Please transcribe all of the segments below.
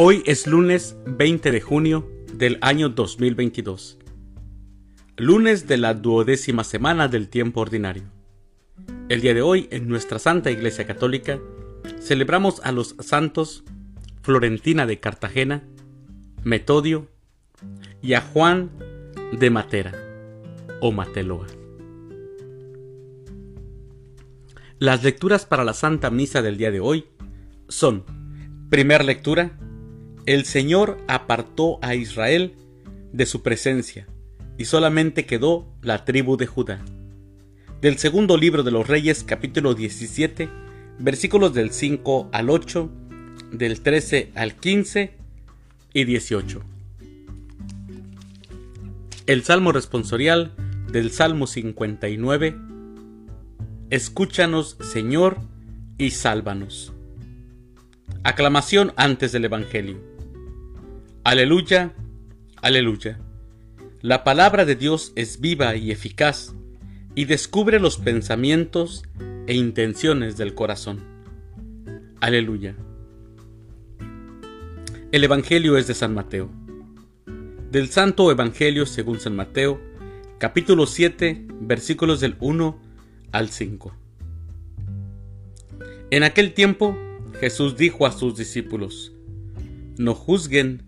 Hoy es lunes 20 de junio del año 2022, lunes de la duodécima semana del tiempo ordinario. El día de hoy, en nuestra Santa Iglesia Católica, celebramos a los santos Florentina de Cartagena, Metodio y a Juan de Matera o Mateloa. Las lecturas para la Santa Misa del día de hoy son, primera lectura, el Señor apartó a Israel de su presencia y solamente quedó la tribu de Judá. Del segundo libro de los Reyes capítulo 17 versículos del 5 al 8, del 13 al 15 y 18. El Salmo responsorial del Salmo 59. Escúchanos, Señor, y sálvanos. Aclamación antes del Evangelio. Aleluya, aleluya. La palabra de Dios es viva y eficaz y descubre los pensamientos e intenciones del corazón. Aleluya. El Evangelio es de San Mateo. Del Santo Evangelio según San Mateo, capítulo 7, versículos del 1 al 5. En aquel tiempo Jesús dijo a sus discípulos, No juzguen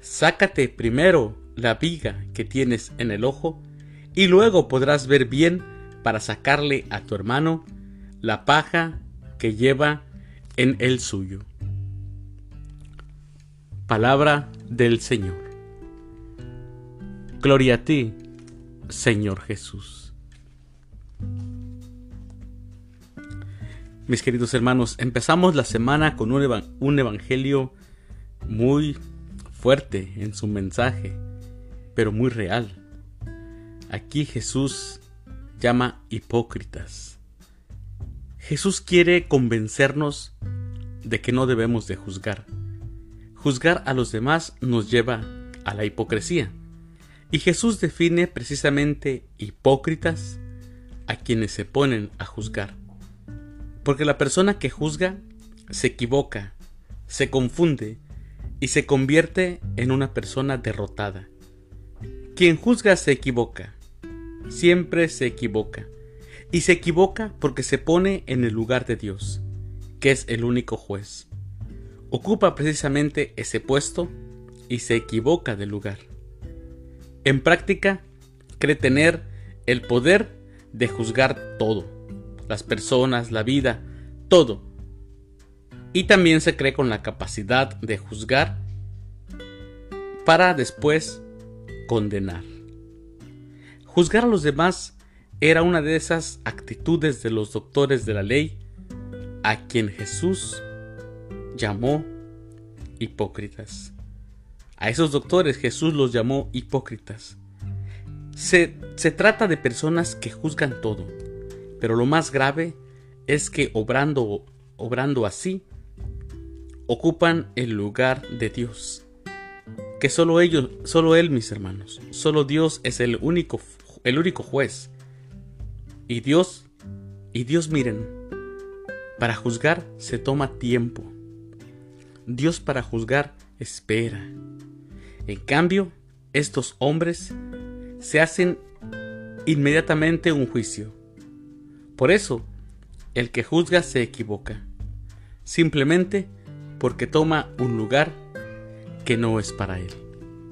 Sácate primero la viga que tienes en el ojo y luego podrás ver bien para sacarle a tu hermano la paja que lleva en el suyo. Palabra del Señor. Gloria a ti, Señor Jesús. Mis queridos hermanos, empezamos la semana con un, un evangelio muy fuerte en su mensaje, pero muy real. Aquí Jesús llama hipócritas. Jesús quiere convencernos de que no debemos de juzgar. Juzgar a los demás nos lleva a la hipocresía. Y Jesús define precisamente hipócritas a quienes se ponen a juzgar. Porque la persona que juzga se equivoca, se confunde y se convierte en una persona derrotada. Quien juzga se equivoca, siempre se equivoca, y se equivoca porque se pone en el lugar de Dios, que es el único juez. Ocupa precisamente ese puesto y se equivoca del lugar. En práctica, cree tener el poder de juzgar todo, las personas, la vida, todo, y también se cree con la capacidad de juzgar para después condenar. Juzgar a los demás era una de esas actitudes de los doctores de la ley a quien Jesús llamó hipócritas. A esos doctores Jesús los llamó hipócritas. Se, se, trata de personas que juzgan todo, pero lo más grave es que obrando, obrando así ocupan el lugar de Dios. Que solo ellos, solo Él, mis hermanos, solo Dios es el único, el único juez. Y Dios, y Dios miren, para juzgar se toma tiempo. Dios para juzgar espera. En cambio, estos hombres se hacen inmediatamente un juicio. Por eso, el que juzga se equivoca. Simplemente porque toma un lugar que no es para él,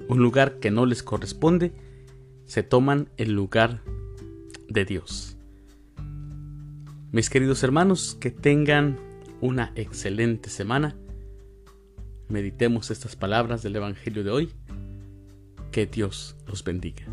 un lugar que no les corresponde, se toman el lugar de Dios. Mis queridos hermanos, que tengan una excelente semana. Meditemos estas palabras del Evangelio de hoy. Que Dios los bendiga.